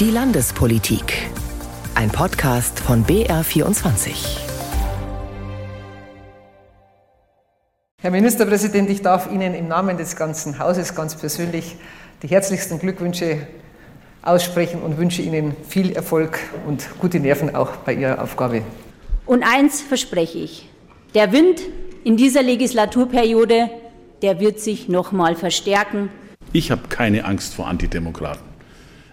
Die Landespolitik. Ein Podcast von BR24. Herr Ministerpräsident, ich darf Ihnen im Namen des ganzen Hauses ganz persönlich die herzlichsten Glückwünsche aussprechen und wünsche Ihnen viel Erfolg und gute Nerven auch bei Ihrer Aufgabe. Und eins verspreche ich, der Wind in dieser Legislaturperiode, der wird sich noch mal verstärken. Ich habe keine Angst vor Antidemokraten.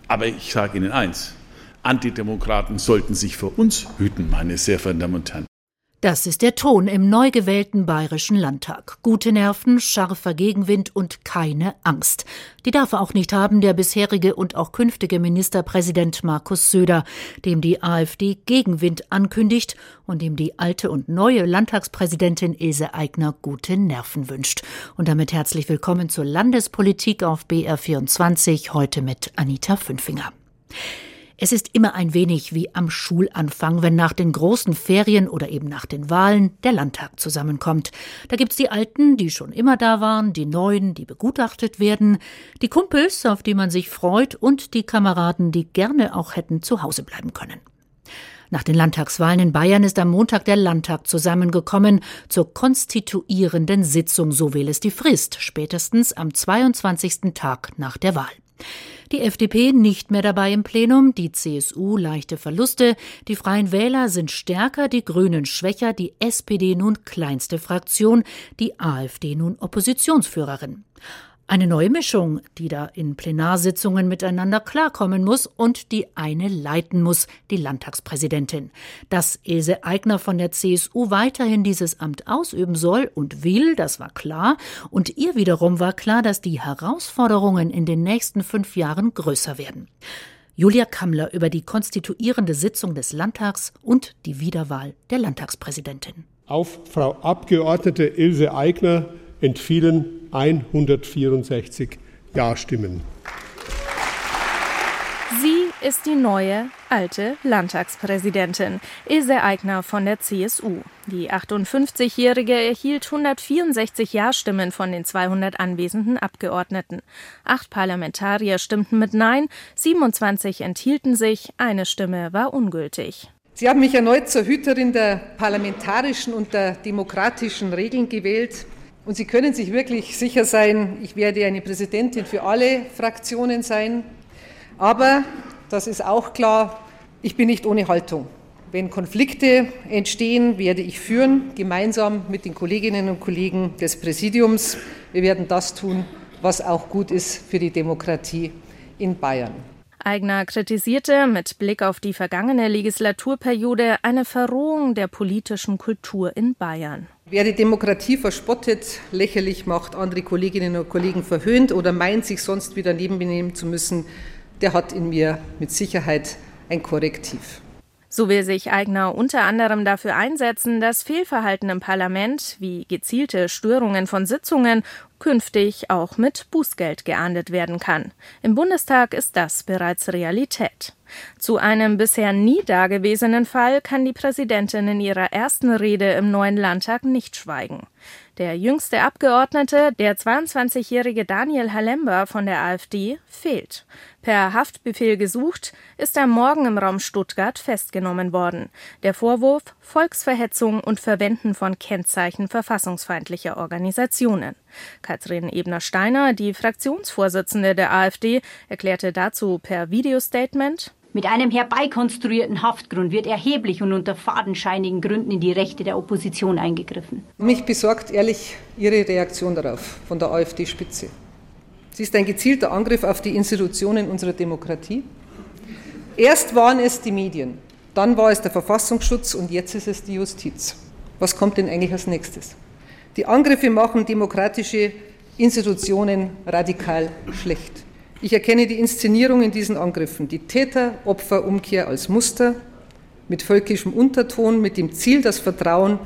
Aber ich sage Ihnen eins, Antidemokraten sollten sich vor uns hüten, meine sehr verehrten Damen und Herren. Das ist der Ton im neu gewählten Bayerischen Landtag. Gute Nerven, scharfer Gegenwind und keine Angst. Die darf auch nicht haben der bisherige und auch künftige Ministerpräsident Markus Söder, dem die AfD Gegenwind ankündigt und dem die alte und neue Landtagspräsidentin Ilse Aigner gute Nerven wünscht. Und damit herzlich willkommen zur Landespolitik auf BR24, heute mit Anita Fünfinger. Es ist immer ein wenig wie am Schulanfang, wenn nach den großen Ferien oder eben nach den Wahlen der Landtag zusammenkommt. Da gibt's die Alten, die schon immer da waren, die Neuen, die begutachtet werden, die Kumpels, auf die man sich freut und die Kameraden, die gerne auch hätten zu Hause bleiben können. Nach den Landtagswahlen in Bayern ist am Montag der Landtag zusammengekommen zur konstituierenden Sitzung, so will es die Frist, spätestens am 22. Tag nach der Wahl. Die FDP nicht mehr dabei im Plenum, die CSU leichte Verluste, die Freien Wähler sind stärker, die Grünen schwächer, die SPD nun kleinste Fraktion, die AfD nun Oppositionsführerin. Eine neue Mischung, die da in Plenarsitzungen miteinander klarkommen muss und die eine leiten muss, die Landtagspräsidentin. Dass Ilse Aigner von der CSU weiterhin dieses Amt ausüben soll und will, das war klar. Und ihr wiederum war klar, dass die Herausforderungen in den nächsten fünf Jahren größer werden. Julia Kammler über die konstituierende Sitzung des Landtags und die Wiederwahl der Landtagspräsidentin. Auf Frau Abgeordnete Ilse Aigner entfielen 164 Ja-Stimmen. Sie ist die neue, alte Landtagspräsidentin, Ilse Aigner von der CSU. Die 58-Jährige erhielt 164 Ja-Stimmen von den 200 anwesenden Abgeordneten. Acht Parlamentarier stimmten mit Nein, 27 enthielten sich, eine Stimme war ungültig. Sie haben mich erneut zur Hüterin der parlamentarischen und der demokratischen Regeln gewählt. Und Sie können sich wirklich sicher sein, ich werde eine Präsidentin für alle Fraktionen sein. Aber, das ist auch klar, ich bin nicht ohne Haltung. Wenn Konflikte entstehen, werde ich führen, gemeinsam mit den Kolleginnen und Kollegen des Präsidiums. Wir werden das tun, was auch gut ist für die Demokratie in Bayern. Eigner kritisierte mit Blick auf die vergangene Legislaturperiode eine Verrohung der politischen Kultur in Bayern. Wer die Demokratie verspottet, lächerlich macht, andere Kolleginnen und Kollegen verhöhnt oder meint, sich sonst wieder nebenbenehmen zu müssen, der hat in mir mit Sicherheit ein Korrektiv. So will sich Eigner unter anderem dafür einsetzen, dass Fehlverhalten im Parlament wie gezielte Störungen von Sitzungen künftig auch mit Bußgeld geahndet werden kann. Im Bundestag ist das bereits Realität. Zu einem bisher nie dagewesenen Fall kann die Präsidentin in ihrer ersten Rede im neuen Landtag nicht schweigen. Der jüngste Abgeordnete, der 22-jährige Daniel Halember von der AfD, fehlt. Per Haftbefehl gesucht, ist er morgen im Raum Stuttgart festgenommen worden. Der Vorwurf Volksverhetzung und Verwenden von Kennzeichen verfassungsfeindlicher Organisationen. Katrin Ebner-Steiner, die Fraktionsvorsitzende der AfD, erklärte dazu per Videostatement, mit einem herbeikonstruierten Haftgrund wird erheblich und unter fadenscheinigen Gründen in die Rechte der Opposition eingegriffen. Mich besorgt ehrlich Ihre Reaktion darauf von der AfD-Spitze. Sie ist ein gezielter Angriff auf die Institutionen unserer Demokratie. Erst waren es die Medien, dann war es der Verfassungsschutz und jetzt ist es die Justiz. Was kommt denn eigentlich als nächstes? Die Angriffe machen demokratische Institutionen radikal schlecht. Ich erkenne die Inszenierung in diesen Angriffen, die Täter-Opfer-Umkehr als Muster mit völkischem Unterton, mit dem Ziel, das Vertrauen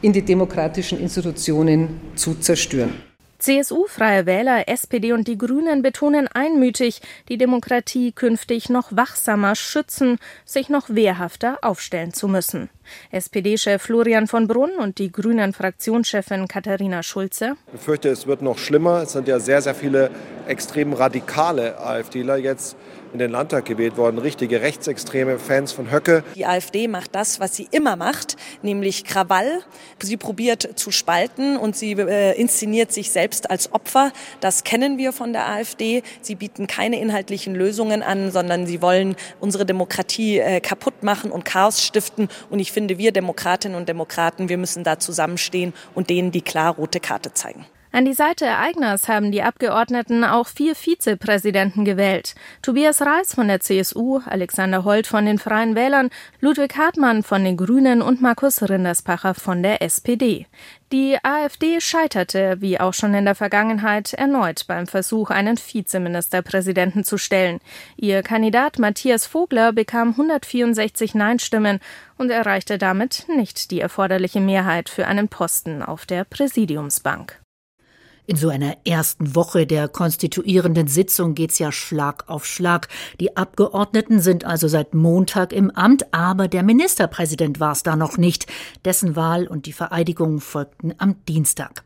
in die demokratischen Institutionen zu zerstören. CSU, Freie Wähler, SPD und die Grünen betonen einmütig, die Demokratie künftig noch wachsamer schützen, sich noch wehrhafter aufstellen zu müssen. SPD-Chef Florian von Brunn und die Grünen-Fraktionschefin Katharina Schulze. Ich befürchte, es wird noch schlimmer. Es sind ja sehr, sehr viele extrem radikale AfDler jetzt in den Landtag gewählt worden, richtige rechtsextreme Fans von Höcke. Die AfD macht das, was sie immer macht, nämlich Krawall. Sie probiert zu spalten und sie äh, inszeniert sich selbst als Opfer. Das kennen wir von der AfD. Sie bieten keine inhaltlichen Lösungen an, sondern sie wollen unsere Demokratie äh, kaputt machen und Chaos stiften. Und ich finde, wir Demokratinnen und Demokraten, wir müssen da zusammenstehen und denen die klar rote Karte zeigen. An die Seite Eigners haben die Abgeordneten auch vier Vizepräsidenten gewählt. Tobias Reis von der CSU, Alexander Holt von den Freien Wählern, Ludwig Hartmann von den Grünen und Markus Rinderspacher von der SPD. Die AfD scheiterte, wie auch schon in der Vergangenheit, erneut beim Versuch, einen Vizeministerpräsidenten zu stellen. Ihr Kandidat Matthias Vogler bekam 164 Nein-Stimmen und erreichte damit nicht die erforderliche Mehrheit für einen Posten auf der Präsidiumsbank. In so einer ersten Woche der konstituierenden Sitzung geht's ja Schlag auf Schlag. Die Abgeordneten sind also seit Montag im Amt, aber der Ministerpräsident war's da noch nicht. Dessen Wahl und die Vereidigung folgten am Dienstag.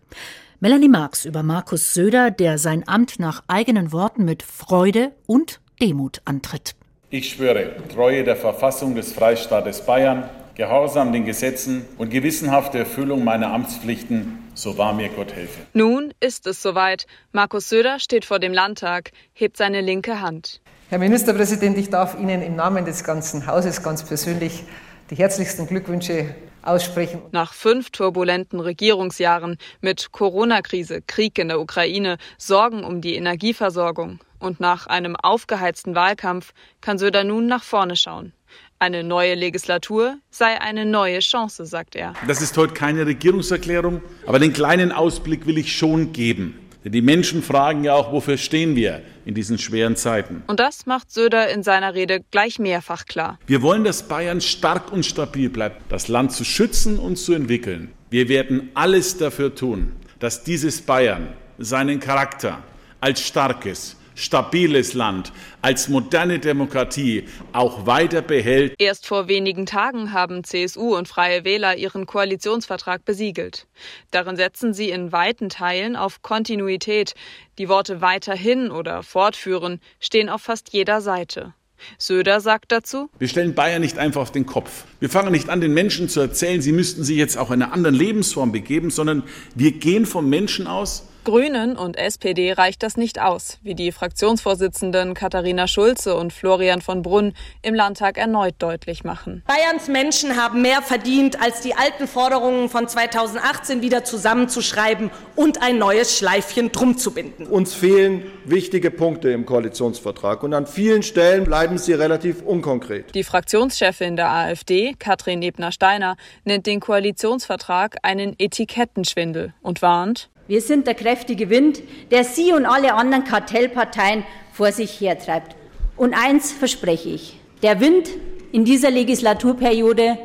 Melanie Marx über Markus Söder, der sein Amt nach eigenen Worten mit Freude und Demut antritt. Ich schwöre Treue der Verfassung des Freistaates Bayern, Gehorsam den Gesetzen und gewissenhafte Erfüllung meiner Amtspflichten so wahr mir Gott helfe. Nun ist es soweit. Markus Söder steht vor dem Landtag, hebt seine linke Hand. Herr Ministerpräsident, ich darf Ihnen im Namen des ganzen Hauses ganz persönlich die herzlichsten Glückwünsche aussprechen. Nach fünf turbulenten Regierungsjahren mit Corona-Krise, Krieg in der Ukraine, Sorgen um die Energieversorgung und nach einem aufgeheizten Wahlkampf kann Söder nun nach vorne schauen. Eine neue Legislatur sei eine neue Chance, sagt er. Das ist heute keine Regierungserklärung, aber den kleinen Ausblick will ich schon geben. Denn die Menschen fragen ja auch, wofür stehen wir in diesen schweren Zeiten. Und das macht Söder in seiner Rede gleich mehrfach klar. Wir wollen, dass Bayern stark und stabil bleibt, das Land zu schützen und zu entwickeln. Wir werden alles dafür tun, dass dieses Bayern seinen Charakter als starkes, stabiles Land als moderne Demokratie auch weiter behält. Erst vor wenigen Tagen haben CSU und Freie Wähler ihren Koalitionsvertrag besiegelt. Darin setzen sie in weiten Teilen auf Kontinuität. Die Worte weiterhin oder fortführen stehen auf fast jeder Seite. Söder sagt dazu, wir stellen Bayern nicht einfach auf den Kopf. Wir fangen nicht an, den Menschen zu erzählen, sie müssten sich jetzt auch in einer anderen Lebensform begeben, sondern wir gehen vom Menschen aus, Grünen und SPD reicht das nicht aus, wie die Fraktionsvorsitzenden Katharina Schulze und Florian von Brunn im Landtag erneut deutlich machen. Bayerns Menschen haben mehr verdient, als die alten Forderungen von 2018 wieder zusammenzuschreiben und ein neues Schleifchen drum zu binden. Uns fehlen wichtige Punkte im Koalitionsvertrag und an vielen Stellen bleiben sie relativ unkonkret. Die Fraktionschefin der AfD, Katrin Ebner-Steiner, nennt den Koalitionsvertrag einen Etikettenschwindel und warnt, wir sind der kräftige Wind, der Sie und alle anderen Kartellparteien vor sich hertreibt. Und eins verspreche ich, der Wind in dieser Legislaturperiode,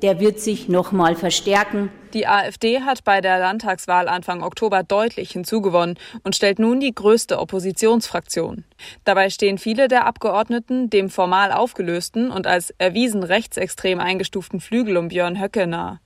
der wird sich noch mal verstärken. Die AfD hat bei der Landtagswahl Anfang Oktober deutlich hinzugewonnen und stellt nun die größte Oppositionsfraktion. Dabei stehen viele der Abgeordneten dem formal aufgelösten und als erwiesen rechtsextrem eingestuften Flügel um Björn Höcke nahe.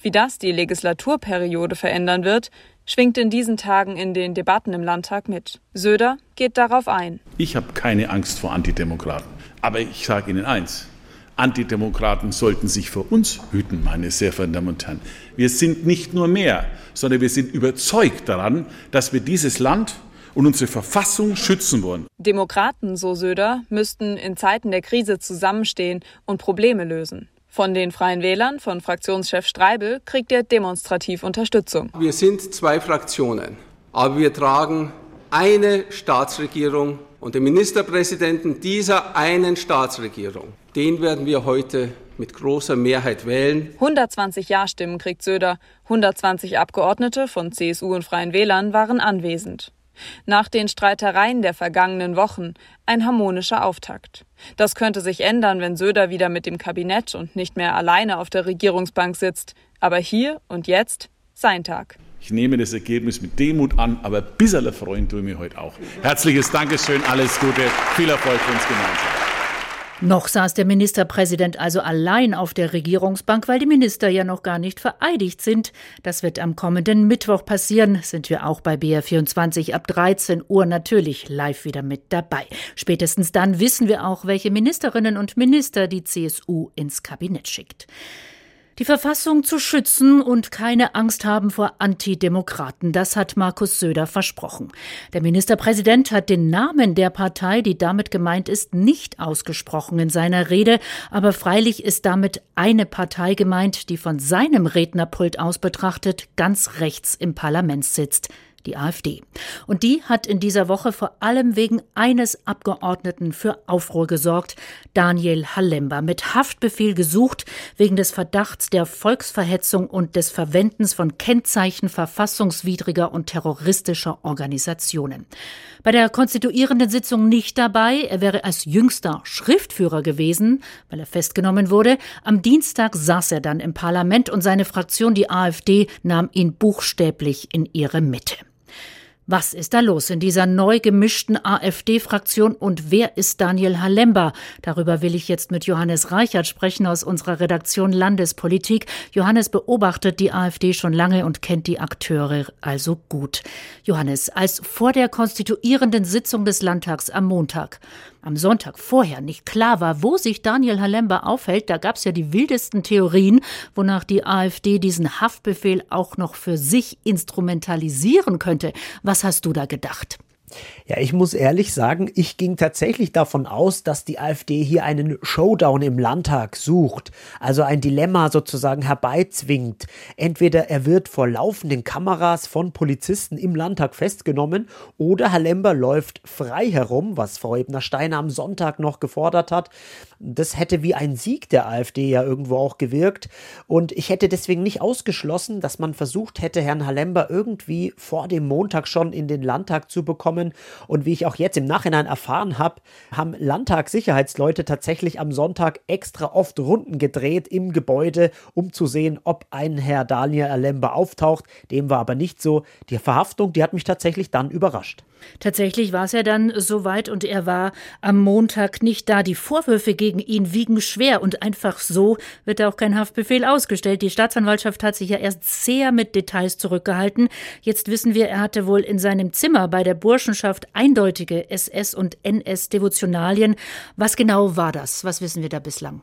Wie das die Legislaturperiode verändern wird, schwingt in diesen Tagen in den Debatten im Landtag mit. Söder geht darauf ein. Ich habe keine Angst vor Antidemokraten. Aber ich sage Ihnen eins. Antidemokraten sollten sich vor uns hüten, meine sehr verehrten Damen und Herren. Wir sind nicht nur mehr, sondern wir sind überzeugt daran, dass wir dieses Land und unsere Verfassung schützen wollen. Demokraten, so Söder, müssten in Zeiten der Krise zusammenstehen und Probleme lösen. Von den Freien Wählern, von Fraktionschef Streibel, kriegt er demonstrativ Unterstützung. Wir sind zwei Fraktionen, aber wir tragen eine Staatsregierung und den Ministerpräsidenten dieser einen Staatsregierung. Den werden wir heute mit großer Mehrheit wählen. 120 Ja-Stimmen kriegt Söder. 120 Abgeordnete von CSU und Freien Wählern waren anwesend. Nach den Streitereien der vergangenen Wochen ein harmonischer Auftakt. Das könnte sich ändern, wenn Söder wieder mit dem Kabinett und nicht mehr alleine auf der Regierungsbank sitzt. Aber hier und jetzt sein Tag. Ich nehme das Ergebnis mit Demut an, aber ein bisschen freuen tue ich mir heute auch. Herzliches Dankeschön, alles Gute, viel Erfolg für uns gemeinsam. Noch saß der Ministerpräsident also allein auf der Regierungsbank, weil die Minister ja noch gar nicht vereidigt sind. Das wird am kommenden Mittwoch passieren. Sind wir auch bei BR24 ab 13 Uhr natürlich live wieder mit dabei. Spätestens dann wissen wir auch, welche Ministerinnen und Minister die CSU ins Kabinett schickt die Verfassung zu schützen und keine Angst haben vor Antidemokraten. Das hat Markus Söder versprochen. Der Ministerpräsident hat den Namen der Partei, die damit gemeint ist, nicht ausgesprochen in seiner Rede. Aber freilich ist damit eine Partei gemeint, die von seinem Rednerpult aus betrachtet ganz rechts im Parlament sitzt die AfD. Und die hat in dieser Woche vor allem wegen eines Abgeordneten für Aufruhr gesorgt, Daniel Halemba, mit Haftbefehl gesucht wegen des Verdachts der Volksverhetzung und des Verwendens von Kennzeichen verfassungswidriger und terroristischer Organisationen. Bei der konstituierenden Sitzung nicht dabei, er wäre als jüngster Schriftführer gewesen, weil er festgenommen wurde. Am Dienstag saß er dann im Parlament und seine Fraktion, die AfD, nahm ihn buchstäblich in ihre Mitte. Was ist da los in dieser neu gemischten AfD-Fraktion und wer ist Daniel Halemba? Darüber will ich jetzt mit Johannes Reichert sprechen aus unserer Redaktion Landespolitik. Johannes beobachtet die AfD schon lange und kennt die Akteure also gut. Johannes, als vor der konstituierenden Sitzung des Landtags am Montag am Sonntag vorher nicht klar war, wo sich Daniel Halemba aufhält, da gab es ja die wildesten Theorien, wonach die AfD diesen Haftbefehl auch noch für sich instrumentalisieren könnte. Was hast du da gedacht? Ja, ich muss ehrlich sagen, ich ging tatsächlich davon aus, dass die AfD hier einen Showdown im Landtag sucht, also ein Dilemma sozusagen herbeizwingt. Entweder er wird vor laufenden Kameras von Polizisten im Landtag festgenommen oder Herr Lember läuft frei herum, was Frau Ebner-Steiner am Sonntag noch gefordert hat. Das hätte wie ein Sieg der AfD ja irgendwo auch gewirkt und ich hätte deswegen nicht ausgeschlossen, dass man versucht hätte, Herrn Halember irgendwie vor dem Montag schon in den Landtag zu bekommen und wie ich auch jetzt im Nachhinein erfahren habe, haben Landtagssicherheitsleute tatsächlich am Sonntag extra oft Runden gedreht im Gebäude, um zu sehen, ob ein Herr Daniel Alemba auftaucht. Dem war aber nicht so. Die Verhaftung, die hat mich tatsächlich dann überrascht. Tatsächlich war es ja dann soweit und er war am Montag nicht da. Die Vorwürfe gegen ihn wiegen schwer und einfach so wird auch kein Haftbefehl ausgestellt. Die Staatsanwaltschaft hat sich ja erst sehr mit Details zurückgehalten. Jetzt wissen wir, er hatte wohl in seinem Zimmer bei der Burschenschaft eindeutige SS- und NS-Devotionalien. Was genau war das? Was wissen wir da bislang?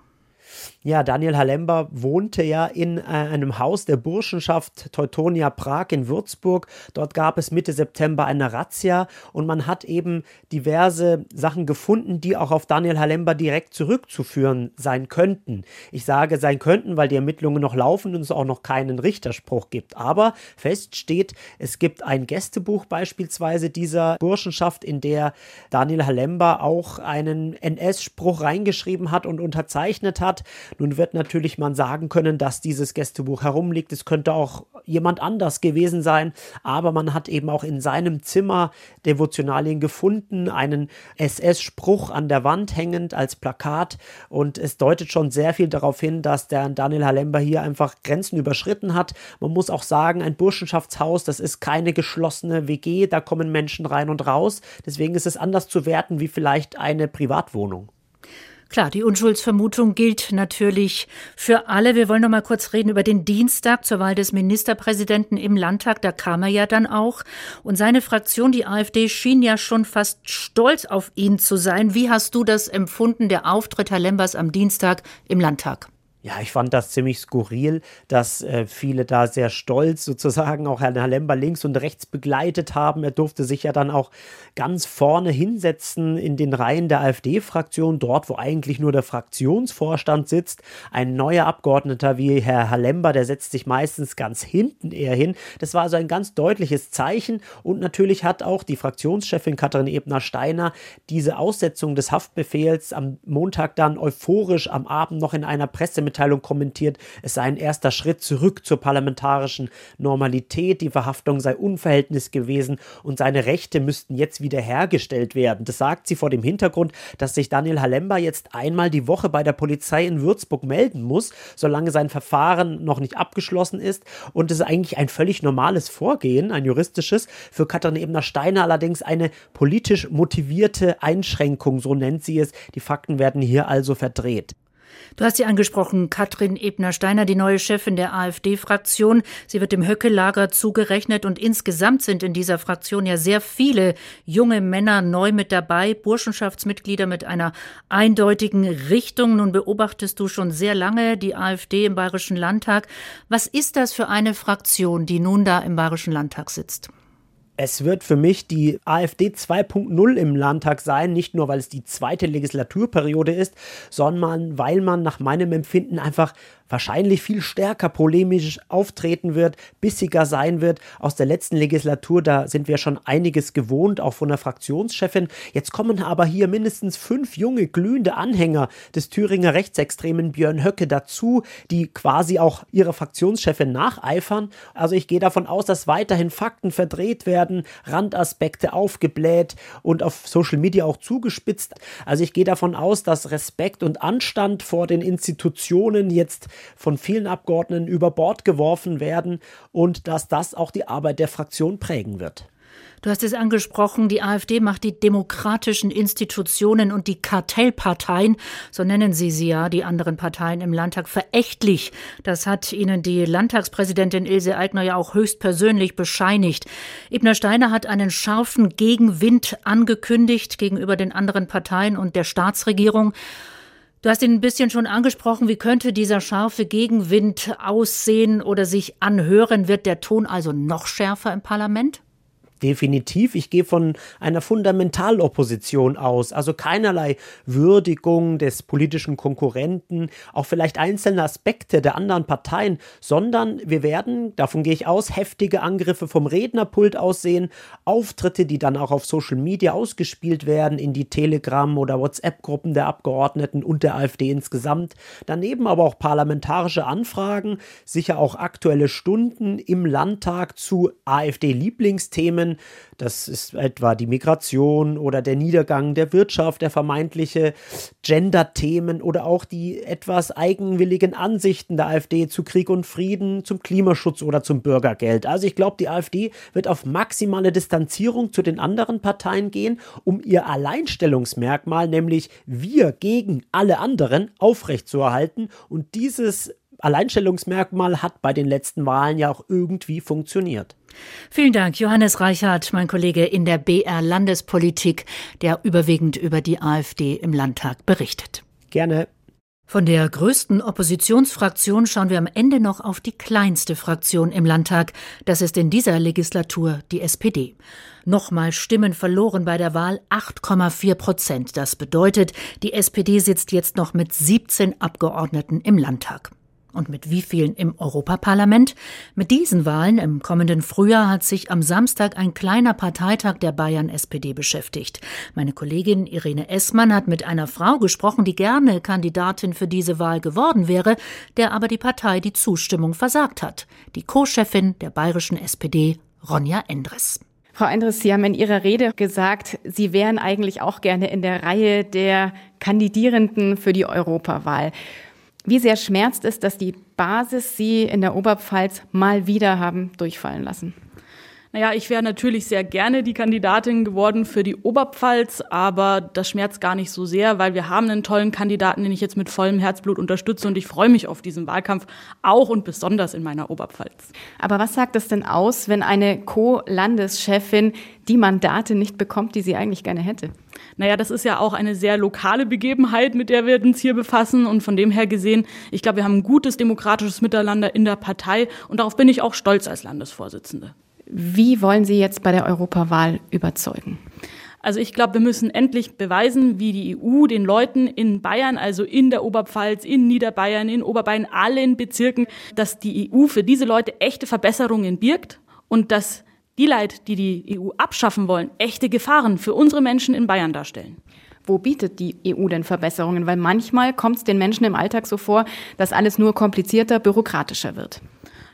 Ja, Daniel Halember wohnte ja in äh, einem Haus der Burschenschaft Teutonia Prag in Würzburg. Dort gab es Mitte September eine Razzia und man hat eben diverse Sachen gefunden, die auch auf Daniel Halember direkt zurückzuführen sein könnten. Ich sage sein könnten, weil die Ermittlungen noch laufen und es auch noch keinen Richterspruch gibt. Aber fest steht, es gibt ein Gästebuch beispielsweise dieser Burschenschaft, in der Daniel Halember auch einen NS-Spruch reingeschrieben hat und unterzeichnet hat. Nun wird natürlich man sagen können, dass dieses Gästebuch herumliegt. Es könnte auch jemand anders gewesen sein, aber man hat eben auch in seinem Zimmer Devotionalien gefunden, einen SS-Spruch an der Wand hängend als Plakat und es deutet schon sehr viel darauf hin, dass der Daniel Halember hier einfach Grenzen überschritten hat. Man muss auch sagen, ein Burschenschaftshaus, das ist keine geschlossene WG, da kommen Menschen rein und raus. Deswegen ist es anders zu werten wie vielleicht eine Privatwohnung. Klar, die Unschuldsvermutung gilt natürlich für alle. Wir wollen noch mal kurz reden über den Dienstag zur Wahl des Ministerpräsidenten im Landtag. Da kam er ja dann auch. Und seine Fraktion, die AfD, schien ja schon fast stolz auf ihn zu sein. Wie hast du das empfunden, der Auftritt Herr Lembers am Dienstag im Landtag? Ja, ich fand das ziemlich skurril, dass äh, viele da sehr stolz sozusagen auch Herrn Lember links und rechts begleitet haben. Er durfte sich ja dann auch ganz vorne hinsetzen in den Reihen der AfD-Fraktion, dort, wo eigentlich nur der Fraktionsvorstand sitzt. Ein neuer Abgeordneter wie Herr Halember, der setzt sich meistens ganz hinten eher hin. Das war also ein ganz deutliches Zeichen und natürlich hat auch die Fraktionschefin Katrin Ebner-Steiner diese Aussetzung des Haftbefehls am Montag dann euphorisch am Abend noch in einer Pressemitteilung Pressemitteilung kommentiert, es sei ein erster Schritt zurück zur parlamentarischen Normalität, die Verhaftung sei unverhältnismäßig gewesen und seine Rechte müssten jetzt wieder hergestellt werden. Das sagt sie vor dem Hintergrund, dass sich Daniel Halemba jetzt einmal die Woche bei der Polizei in Würzburg melden muss, solange sein Verfahren noch nicht abgeschlossen ist. Und es ist eigentlich ein völlig normales Vorgehen, ein juristisches. Für Katrin Ebner-Steiner allerdings eine politisch motivierte Einschränkung, so nennt sie es. Die Fakten werden hier also verdreht. Du hast sie angesprochen, Katrin Ebner-Steiner, die neue Chefin der AfD-Fraktion. Sie wird dem Höcke-Lager zugerechnet und insgesamt sind in dieser Fraktion ja sehr viele junge Männer neu mit dabei, Burschenschaftsmitglieder mit einer eindeutigen Richtung. Nun beobachtest du schon sehr lange die AfD im Bayerischen Landtag. Was ist das für eine Fraktion, die nun da im Bayerischen Landtag sitzt? Es wird für mich die AfD 2.0 im Landtag sein, nicht nur weil es die zweite Legislaturperiode ist, sondern weil man nach meinem Empfinden einfach wahrscheinlich viel stärker polemisch auftreten wird, bissiger sein wird. Aus der letzten Legislatur, da sind wir schon einiges gewohnt, auch von der Fraktionschefin. Jetzt kommen aber hier mindestens fünf junge, glühende Anhänger des Thüringer Rechtsextremen Björn Höcke dazu, die quasi auch ihrer Fraktionschefin nacheifern. Also ich gehe davon aus, dass weiterhin Fakten verdreht werden, Randaspekte aufgebläht und auf Social Media auch zugespitzt. Also ich gehe davon aus, dass Respekt und Anstand vor den Institutionen jetzt von vielen Abgeordneten über Bord geworfen werden und dass das auch die Arbeit der Fraktion prägen wird. Du hast es angesprochen, die AfD macht die demokratischen Institutionen und die Kartellparteien, so nennen sie sie ja, die anderen Parteien im Landtag, verächtlich. Das hat ihnen die Landtagspräsidentin Ilse Aigner ja auch höchstpersönlich bescheinigt. Ebner Steiner hat einen scharfen Gegenwind angekündigt gegenüber den anderen Parteien und der Staatsregierung. Du hast ihn ein bisschen schon angesprochen. Wie könnte dieser scharfe Gegenwind aussehen oder sich anhören? Wird der Ton also noch schärfer im Parlament? Definitiv. Ich gehe von einer Fundamentalopposition aus, also keinerlei Würdigung des politischen Konkurrenten, auch vielleicht einzelne Aspekte der anderen Parteien, sondern wir werden, davon gehe ich aus, heftige Angriffe vom Rednerpult aussehen, Auftritte, die dann auch auf Social Media ausgespielt werden, in die Telegram- oder WhatsApp-Gruppen der Abgeordneten und der AfD insgesamt. Daneben aber auch parlamentarische Anfragen, sicher auch aktuelle Stunden im Landtag zu AfD-Lieblingsthemen das ist etwa die Migration oder der Niedergang der Wirtschaft, der vermeintliche Gender-Themen oder auch die etwas eigenwilligen Ansichten der AfD zu Krieg und Frieden, zum Klimaschutz oder zum Bürgergeld. Also ich glaube, die AfD wird auf maximale Distanzierung zu den anderen Parteien gehen, um ihr Alleinstellungsmerkmal, nämlich wir gegen alle anderen, aufrechtzuerhalten. Und dieses Alleinstellungsmerkmal hat bei den letzten Wahlen ja auch irgendwie funktioniert. Vielen Dank, Johannes Reichert, mein Kollege in der BR Landespolitik, der überwiegend über die AfD im Landtag berichtet. Gerne. Von der größten Oppositionsfraktion schauen wir am Ende noch auf die kleinste Fraktion im Landtag. Das ist in dieser Legislatur die SPD. Nochmal Stimmen verloren bei der Wahl 8,4 Prozent. Das bedeutet, die SPD sitzt jetzt noch mit 17 Abgeordneten im Landtag. Und mit wie vielen im Europaparlament? Mit diesen Wahlen im kommenden Frühjahr hat sich am Samstag ein kleiner Parteitag der Bayern SPD beschäftigt. Meine Kollegin Irene Essmann hat mit einer Frau gesprochen, die gerne Kandidatin für diese Wahl geworden wäre, der aber die Partei die Zustimmung versagt hat. Die Co-Chefin der bayerischen SPD, Ronja Endres. Frau Endres, Sie haben in Ihrer Rede gesagt, Sie wären eigentlich auch gerne in der Reihe der Kandidierenden für die Europawahl. Wie sehr schmerzt es, dass die Basis Sie in der Oberpfalz mal wieder haben durchfallen lassen? Naja, ich wäre natürlich sehr gerne die Kandidatin geworden für die Oberpfalz, aber das schmerzt gar nicht so sehr, weil wir haben einen tollen Kandidaten, den ich jetzt mit vollem Herzblut unterstütze und ich freue mich auf diesen Wahlkampf, auch und besonders in meiner Oberpfalz. Aber was sagt es denn aus, wenn eine Co-Landeschefin die Mandate nicht bekommt, die sie eigentlich gerne hätte? Naja, das ist ja auch eine sehr lokale Begebenheit, mit der wir uns hier befassen. Und von dem her gesehen, ich glaube, wir haben ein gutes demokratisches Miteinander in der Partei. Und darauf bin ich auch stolz als Landesvorsitzende. Wie wollen Sie jetzt bei der Europawahl überzeugen? Also ich glaube, wir müssen endlich beweisen, wie die EU den Leuten in Bayern, also in der Oberpfalz, in Niederbayern, in Oberbayern, allen Bezirken, dass die EU für diese Leute echte Verbesserungen birgt und dass die Leute, die die EU abschaffen wollen, echte Gefahren für unsere Menschen in Bayern darstellen. wo bietet die EU denn Verbesserungen? Weil manchmal kommt es den Menschen im Alltag so vor, dass alles nur komplizierter, bürokratischer wird.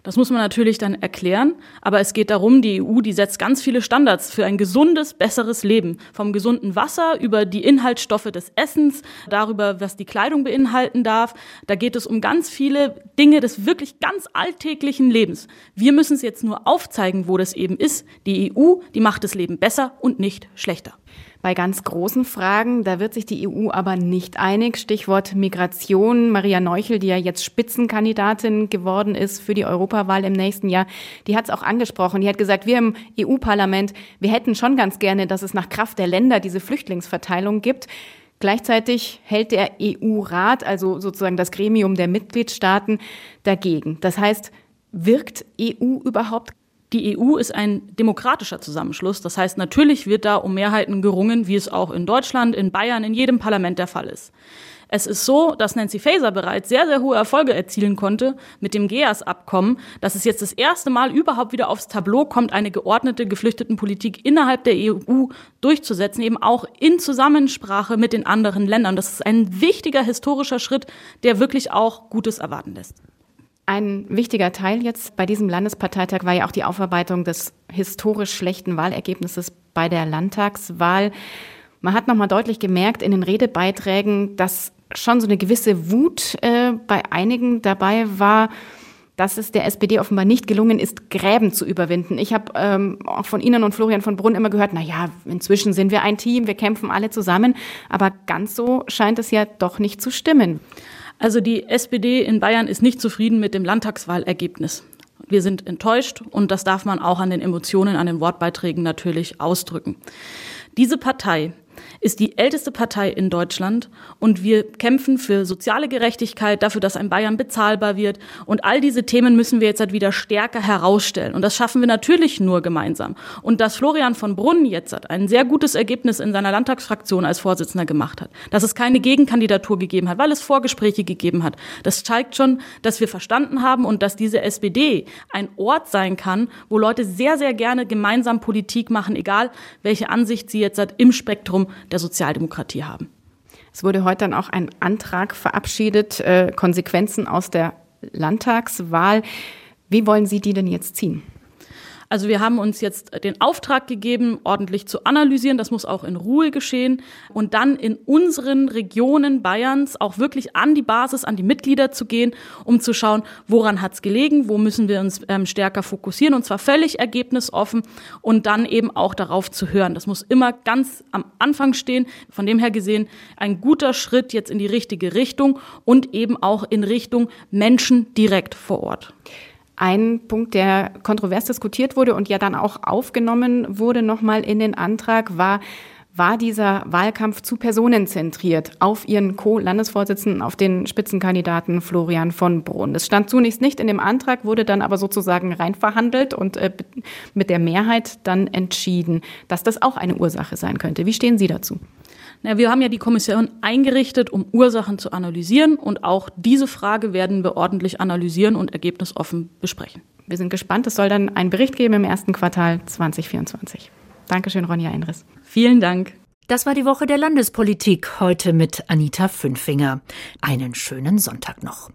Das muss man natürlich dann erklären, aber es geht darum, die EU, die setzt ganz viele Standards für ein gesundes, besseres Leben. Vom gesunden Wasser über die Inhaltsstoffe des Essens, darüber, was die Kleidung beinhalten darf. Da geht es um ganz viele Dinge des wirklich ganz alltäglichen Lebens. Wir müssen es jetzt nur aufzeigen, wo das eben ist. Die EU, die macht das Leben besser und nicht schlechter. Bei ganz großen Fragen, da wird sich die EU aber nicht einig. Stichwort Migration. Maria Neuchel, die ja jetzt Spitzenkandidatin geworden ist für die Europawahl im nächsten Jahr, die hat es auch angesprochen. Die hat gesagt, wir im EU-Parlament, wir hätten schon ganz gerne, dass es nach Kraft der Länder diese Flüchtlingsverteilung gibt. Gleichzeitig hält der EU-Rat, also sozusagen das Gremium der Mitgliedstaaten, dagegen. Das heißt, wirkt EU überhaupt die EU ist ein demokratischer Zusammenschluss. Das heißt, natürlich wird da um Mehrheiten gerungen, wie es auch in Deutschland, in Bayern, in jedem Parlament der Fall ist. Es ist so, dass Nancy Faeser bereits sehr, sehr hohe Erfolge erzielen konnte mit dem GEAS-Abkommen, dass es jetzt das erste Mal überhaupt wieder aufs Tableau kommt, eine geordnete Geflüchtetenpolitik innerhalb der EU durchzusetzen, eben auch in Zusammensprache mit den anderen Ländern. Das ist ein wichtiger historischer Schritt, der wirklich auch Gutes erwarten lässt. Ein wichtiger Teil jetzt bei diesem Landesparteitag war ja auch die Aufarbeitung des historisch schlechten Wahlergebnisses bei der Landtagswahl. Man hat nochmal deutlich gemerkt in den Redebeiträgen, dass schon so eine gewisse Wut äh, bei einigen dabei war, dass es der SPD offenbar nicht gelungen ist, Gräben zu überwinden. Ich habe ähm, auch von Ihnen und Florian von Brunn immer gehört, na ja, inzwischen sind wir ein Team, wir kämpfen alle zusammen, aber ganz so scheint es ja doch nicht zu stimmen. Also die SPD in Bayern ist nicht zufrieden mit dem Landtagswahlergebnis. Wir sind enttäuscht und das darf man auch an den Emotionen, an den Wortbeiträgen natürlich ausdrücken. Diese Partei ist die älteste Partei in Deutschland und wir kämpfen für soziale Gerechtigkeit, dafür, dass ein Bayern bezahlbar wird. Und all diese Themen müssen wir jetzt halt wieder stärker herausstellen. Und das schaffen wir natürlich nur gemeinsam. Und dass Florian von Brunn jetzt hat ein sehr gutes Ergebnis in seiner Landtagsfraktion als Vorsitzender gemacht hat, dass es keine Gegenkandidatur gegeben hat, weil es Vorgespräche gegeben hat, das zeigt schon, dass wir verstanden haben und dass diese SPD ein Ort sein kann, wo Leute sehr, sehr gerne gemeinsam Politik machen, egal welche Ansicht sie jetzt hat im Spektrum der Sozialdemokratie haben. Es wurde heute dann auch ein Antrag verabschiedet, äh, Konsequenzen aus der Landtagswahl. Wie wollen Sie die denn jetzt ziehen? Also wir haben uns jetzt den Auftrag gegeben, ordentlich zu analysieren. Das muss auch in Ruhe geschehen. Und dann in unseren Regionen Bayerns auch wirklich an die Basis, an die Mitglieder zu gehen, um zu schauen, woran hat es gelegen, wo müssen wir uns ähm, stärker fokussieren. Und zwar völlig ergebnisoffen und dann eben auch darauf zu hören. Das muss immer ganz am Anfang stehen. Von dem her gesehen ein guter Schritt jetzt in die richtige Richtung und eben auch in Richtung Menschen direkt vor Ort. Ein Punkt, der kontrovers diskutiert wurde und ja dann auch aufgenommen wurde nochmal in den Antrag, war, war dieser Wahlkampf zu personenzentriert auf ihren Co-Landesvorsitzenden, auf den Spitzenkandidaten Florian von Brunn. Das stand zunächst nicht in dem Antrag, wurde dann aber sozusagen reinverhandelt und äh, mit der Mehrheit dann entschieden, dass das auch eine Ursache sein könnte. Wie stehen Sie dazu? Na, wir haben ja die Kommission eingerichtet, um Ursachen zu analysieren und auch diese Frage werden wir ordentlich analysieren und ergebnisoffen besprechen. Wir sind gespannt. Es soll dann einen Bericht geben im ersten Quartal 2024. Dankeschön, Ronja Einriss. Vielen Dank. Das war die Woche der Landespolitik heute mit Anita Fünfinger. Einen schönen Sonntag noch.